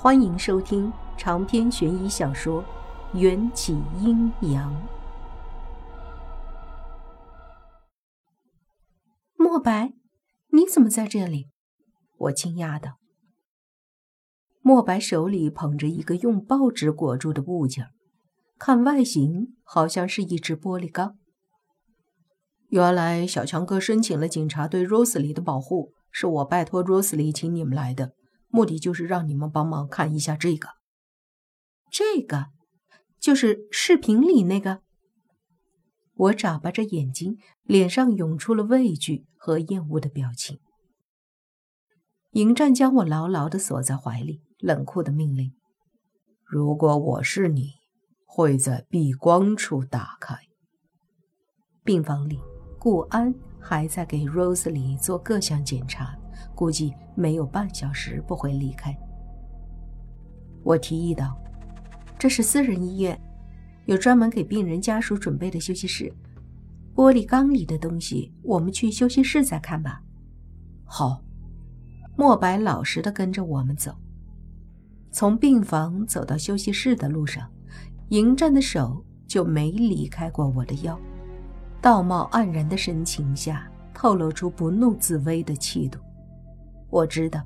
欢迎收听长篇悬疑小说《缘起阴阳》。莫白，你怎么在这里？我惊讶的。莫白手里捧着一个用报纸裹住的物件，看外形好像是一只玻璃缸。原来小强哥申请了警察对 Rosely 的保护，是我拜托 Rosely 请你们来的。目的就是让你们帮忙看一下这个，这个就是视频里那个。我眨巴着眼睛，脸上涌出了畏惧和厌恶的表情。迎战将我牢牢地锁在怀里，冷酷的命令：“如果我是你，会在避光处打开。”病房里，顾安还在给 Rose 里做各项检查。估计没有半小时不会离开。我提议道：“这是私人医院，有专门给病人家属准备的休息室。玻璃缸里的东西，我们去休息室再看吧。”好。莫白老实的跟着我们走。从病房走到休息室的路上，迎战的手就没离开过我的腰，道貌岸然的神情下透露出不怒自威的气度。我知道，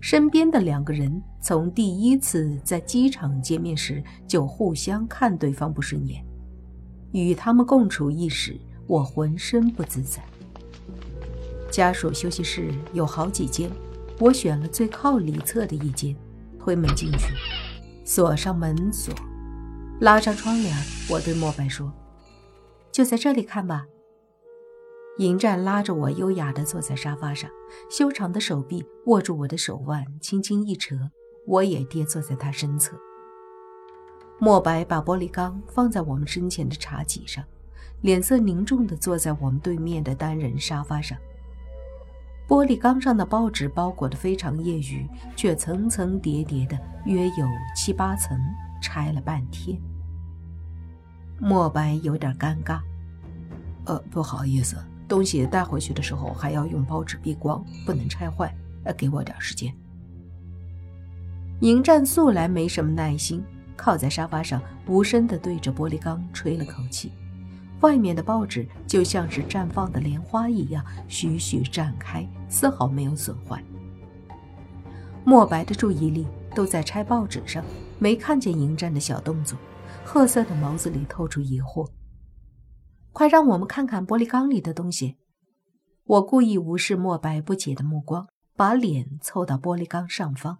身边的两个人从第一次在机场见面时就互相看对方不顺眼，与他们共处一室，我浑身不自在。家属休息室有好几间，我选了最靠里侧的一间，推门进去，锁上门锁，拉上窗帘。我对莫白说：“就在这里看吧。”迎战拉着我，优雅地坐在沙发上，修长的手臂握住我的手腕，轻轻一扯，我也跌坐在他身侧。莫白把玻璃缸放在我们身前的茶几上，脸色凝重地坐在我们对面的单人沙发上。玻璃缸上的报纸包裹得非常业余，却层层叠叠的，约有七八层，拆了半天。莫白有点尴尬，呃，不好意思。东西带回去的时候还要用报纸避光，不能拆坏。呃，给我点时间。迎战素来没什么耐心，靠在沙发上，无声地对着玻璃缸吹了口气。外面的报纸就像是绽放的莲花一样，徐徐绽开，丝毫没有损坏。墨白的注意力都在拆报纸上，没看见迎战的小动作，褐色的眸子里透出疑惑。快让我们看看玻璃缸里的东西！我故意无视莫白不解的目光，把脸凑到玻璃缸上方。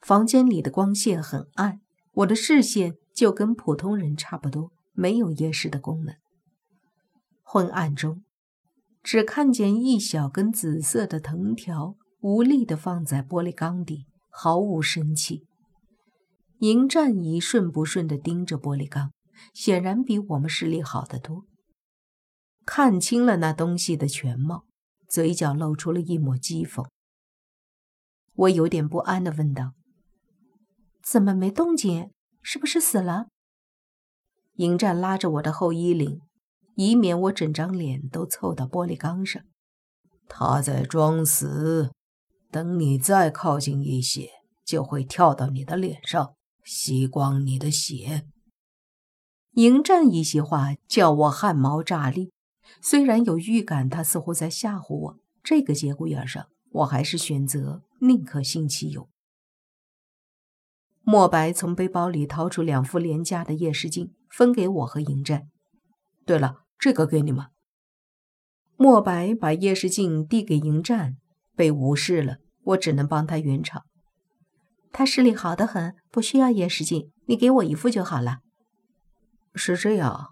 房间里的光线很暗，我的视线就跟普通人差不多，没有夜视的功能。昏暗中，只看见一小根紫色的藤条无力地放在玻璃缸底，毫无生气。迎战一瞬不瞬地盯着玻璃缸。显然比我们视力好得多，看清了那东西的全貌，嘴角露出了一抹讥讽。我有点不安地问道：“怎么没动静？是不是死了？”迎战拉着我的后衣领，以免我整张脸都凑到玻璃缸上。他在装死，等你再靠近一些，就会跳到你的脸上，吸光你的血。迎战一席话叫我汗毛炸立，虽然有预感他似乎在吓唬我，这个节骨眼上，我还是选择宁可信其有。莫白从背包里掏出两副廉价的夜视镜，分给我和迎战。对了，这个给你们。莫白把夜视镜递给迎战，被无视了，我只能帮他圆场。他视力好得很，不需要夜视镜，你给我一副就好了。是这样，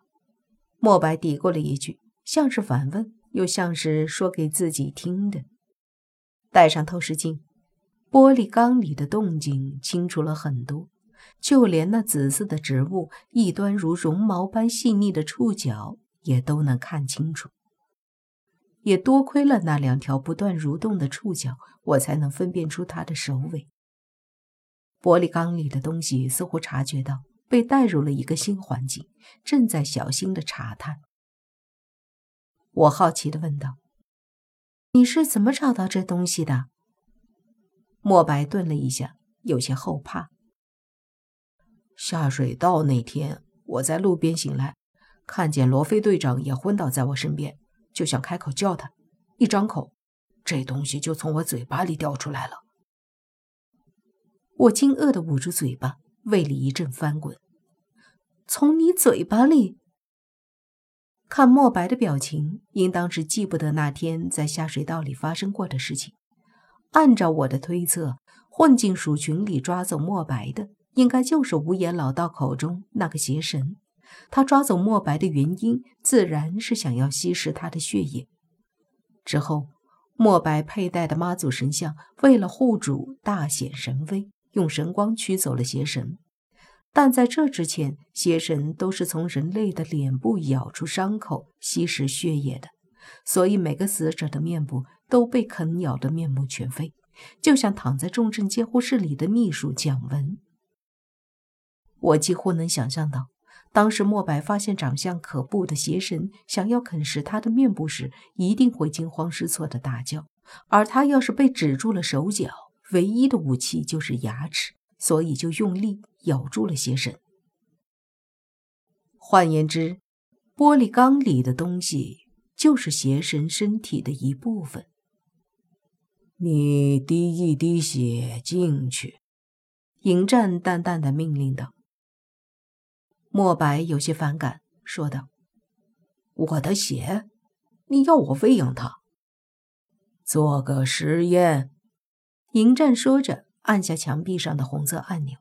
莫白嘀咕了一句，像是反问，又像是说给自己听的。戴上透视镜，玻璃缸里的动静清楚了很多，就连那紫色的植物，一端如绒毛般细腻的触角，也都能看清楚。也多亏了那两条不断蠕动的触角，我才能分辨出它的首尾。玻璃缸里的东西似乎察觉到。被带入了一个新环境，正在小心的查探。我好奇的问道：“你是怎么找到这东西的？”莫白顿了一下，有些后怕。下水道那天，我在路边醒来，看见罗非队长也昏倒在我身边，就想开口叫他，一张口，这东西就从我嘴巴里掉出来了。我惊愕的捂住嘴巴，胃里一阵翻滚。从你嘴巴里？看莫白的表情，应当是记不得那天在下水道里发生过的事情。按照我的推测，混进鼠群里抓走莫白的。应该就是无言老道口中那个邪神，他抓走墨白的原因，自然是想要吸食他的血液。之后，墨白佩戴的妈祖神像为了护主大显神威，用神光驱走了邪神。但在这之前，邪神都是从人类的脸部咬出伤口吸食血液的，所以每个死者的面部都被啃咬得面目全非，就像躺在重症监护室里的秘书蒋文。我几乎能想象到，当时莫白发现长相可怖的邪神想要啃食他的面部时，一定会惊慌失措的大叫。而他要是被止住了手脚，唯一的武器就是牙齿，所以就用力咬住了邪神。换言之，玻璃缸里的东西就是邪神身体的一部分。你滴一滴血进去，迎战淡淡的命令道。莫白有些反感，说道：“我的血，你要我喂养它？做个实验。”迎战说着，按下墙壁上的红色按钮。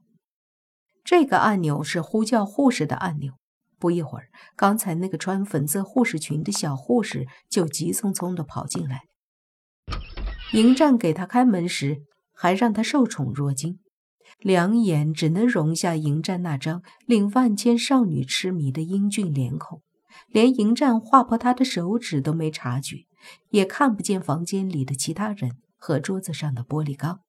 这个按钮是呼叫护士的按钮。不一会儿，刚才那个穿粉色护士裙的小护士就急匆匆地跑进来。迎战给他开门时，还让他受宠若惊。两眼只能容下迎战那张令万千少女痴迷的英俊脸孔，连迎战划破他的手指都没察觉，也看不见房间里的其他人和桌子上的玻璃缸。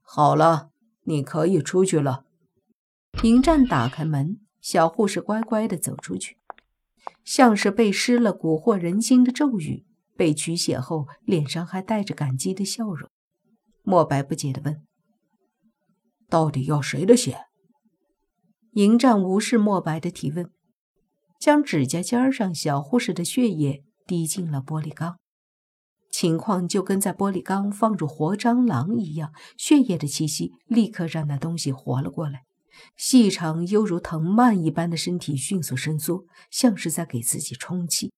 好了，你可以出去了。迎战打开门，小护士乖乖地走出去，像是被施了蛊惑人心的咒语。被取血后，脸上还带着感激的笑容。莫白不解地问。到底要谁的血？迎战无视莫白的提问，将指甲尖上小护士的血液滴进了玻璃缸。情况就跟在玻璃缸放入活蟑螂一样，血液的气息立刻让那东西活了过来。细长犹如藤蔓一般的身体迅速伸缩，像是在给自己充气。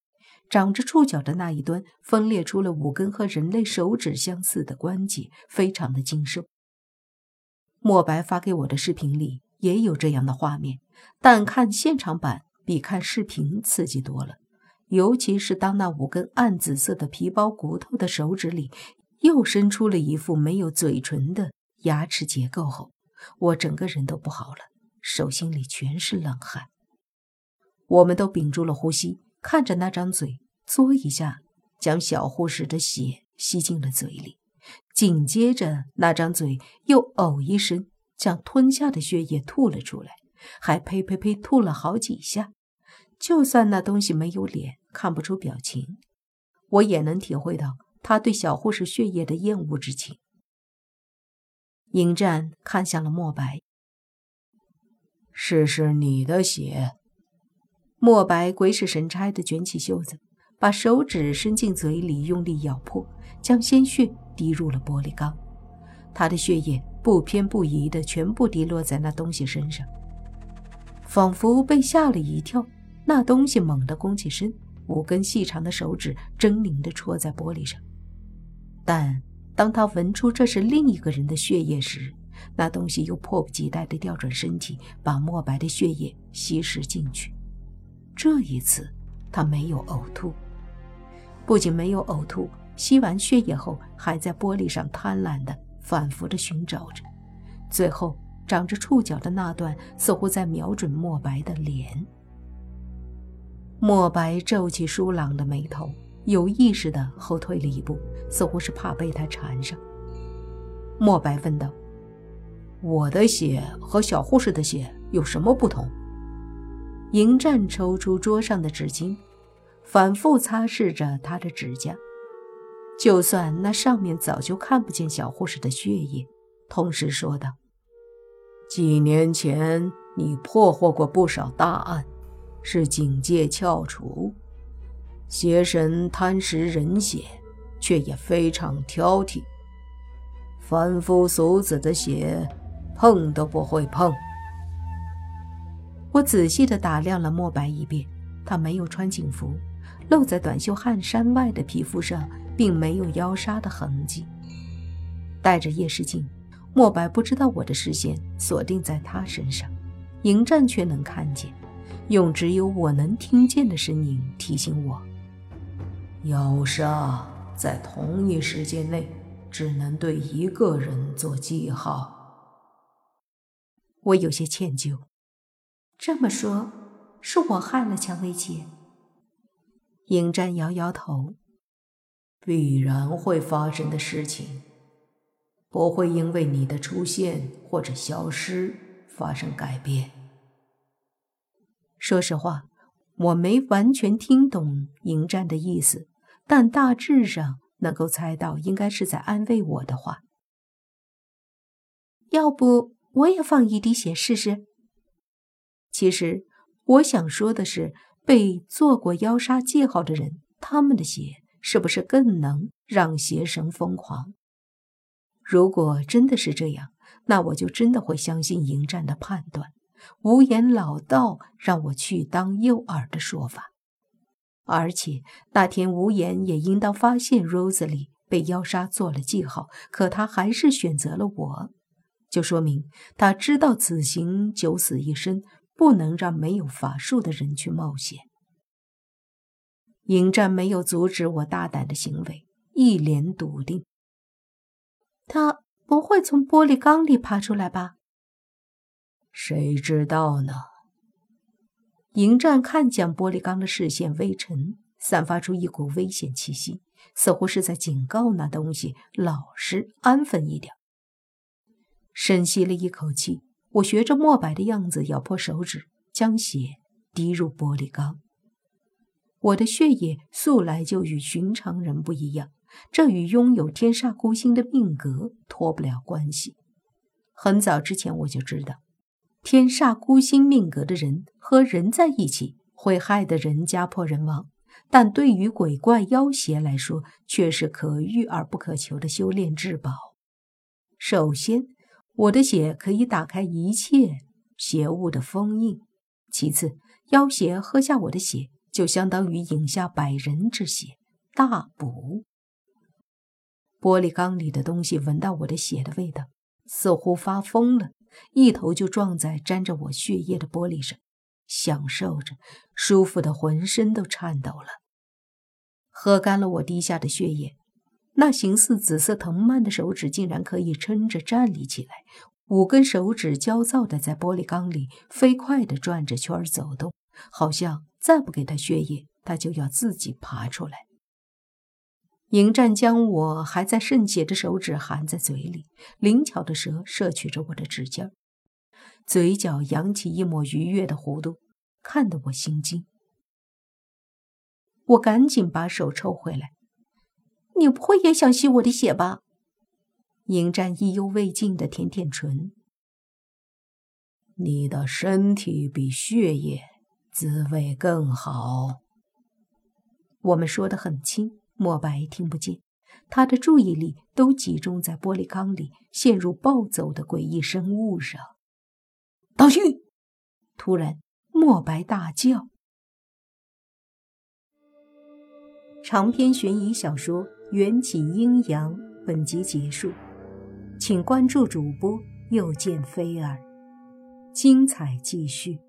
长着触角的那一端分裂出了五根和人类手指相似的关节，非常的精瘦。莫白发给我的视频里也有这样的画面，但看现场版比看视频刺激多了。尤其是当那五根暗紫色的皮包骨头的手指里又伸出了一副没有嘴唇的牙齿结构后，我整个人都不好了，手心里全是冷汗。我们都屏住了呼吸，看着那张嘴，嘬一下将小护士的血吸进了嘴里。紧接着，那张嘴又呕一声，将吞下的血液吐了出来，还呸呸呸吐了好几下。就算那东西没有脸，看不出表情，我也能体会到他对小护士血液的厌恶之情。迎战看向了莫白：“试试你的血。”莫白鬼使神差地卷起袖子，把手指伸进嘴里，用力咬破，将鲜血。滴入了玻璃缸，他的血液不偏不倚的全部滴落在那东西身上，仿佛被吓了一跳。那东西猛地弓起身，五根细长的手指狰狞地戳在玻璃上。但当他闻出这是另一个人的血液时，那东西又迫不及待地调转身体，把墨白的血液吸食进去。这一次，他没有呕吐，不仅没有呕吐。吸完血液后，还在玻璃上贪婪地、反复地寻找着，最后长着触角的那段似乎在瞄准墨白的脸。墨白皱起疏朗的眉头，有意识地后退了一步，似乎是怕被他缠上。墨白问道：“我的血和小护士的血有什么不同？”迎战抽出桌上的纸巾，反复擦拭着他的指甲。就算那上面早就看不见小护士的血液，同时说道：“几年前你破获过不少大案，是警戒翘楚。邪神贪食人血，却也非常挑剔。凡夫俗子的血，碰都不会碰。”我仔细地打量了莫白一遍，他没有穿警服，露在短袖汗衫外的皮肤上并没有妖杀的痕迹。带着夜视镜，莫白不知道我的视线锁定在他身上，迎战却能看见，用只有我能听见的声音提醒我：妖杀在同一时间内只能对一个人做记号。我有些歉疚。这么说，是我害了蔷薇姐。迎战摇摇头，必然会发生的事情，不会因为你的出现或者消失发生改变。说实话，我没完全听懂迎战的意思，但大致上能够猜到，应该是在安慰我的话。要不，我也放一滴血试试？其实我想说的是，被做过妖杀记号的人，他们的血是不是更能让邪神疯狂？如果真的是这样，那我就真的会相信迎战的判断，无言老道让我去当诱饵的说法。而且那天无言也应当发现 Rose 里被妖杀做了记号，可他还是选择了我，就说明他知道此行九死一生。不能让没有法术的人去冒险。迎战没有阻止我大胆的行为，一脸笃定。他不会从玻璃缸里爬出来吧？谁知道呢？迎战看向玻璃缸的视线微沉，散发出一股危险气息，似乎是在警告那东西老实安分一点。深吸了一口气。我学着墨白的样子咬破手指，将血滴入玻璃缸。我的血液素来就与寻常人不一样，这与拥有天煞孤星的命格脱不了关系。很早之前我就知道，天煞孤星命格的人和人在一起会害得人家破人亡，但对于鬼怪妖邪来说，却是可遇而不可求的修炼至宝。首先。我的血可以打开一切邪物的封印。其次，妖邪喝下我的血，就相当于饮下百人之血，大补。玻璃缸里的东西闻到我的血的味道，似乎发疯了，一头就撞在沾着我血液的玻璃上，享受着，舒服的浑身都颤抖了。喝干了我滴下的血液。那形似紫色藤蔓的手指竟然可以撑着站立起来，五根手指焦躁的在玻璃缸里飞快的转着圈走动，好像再不给他血液，他就要自己爬出来。迎战将我还在渗血的手指含在嘴里，灵巧的蛇摄取着我的指尖，嘴角扬起一抹愉悦的弧度，看得我心惊。我赶紧把手抽回来。你不会也想吸我的血吧？迎战意犹未尽的舔舔唇。你的身体比血液滋味更好。我们说的很轻，莫白听不见，他的注意力都集中在玻璃缸里陷入暴走的诡异生物上。当心！突然，莫白大叫。长篇悬疑小说。缘起阴阳，本集结束，请关注主播，又见菲儿，精彩继续。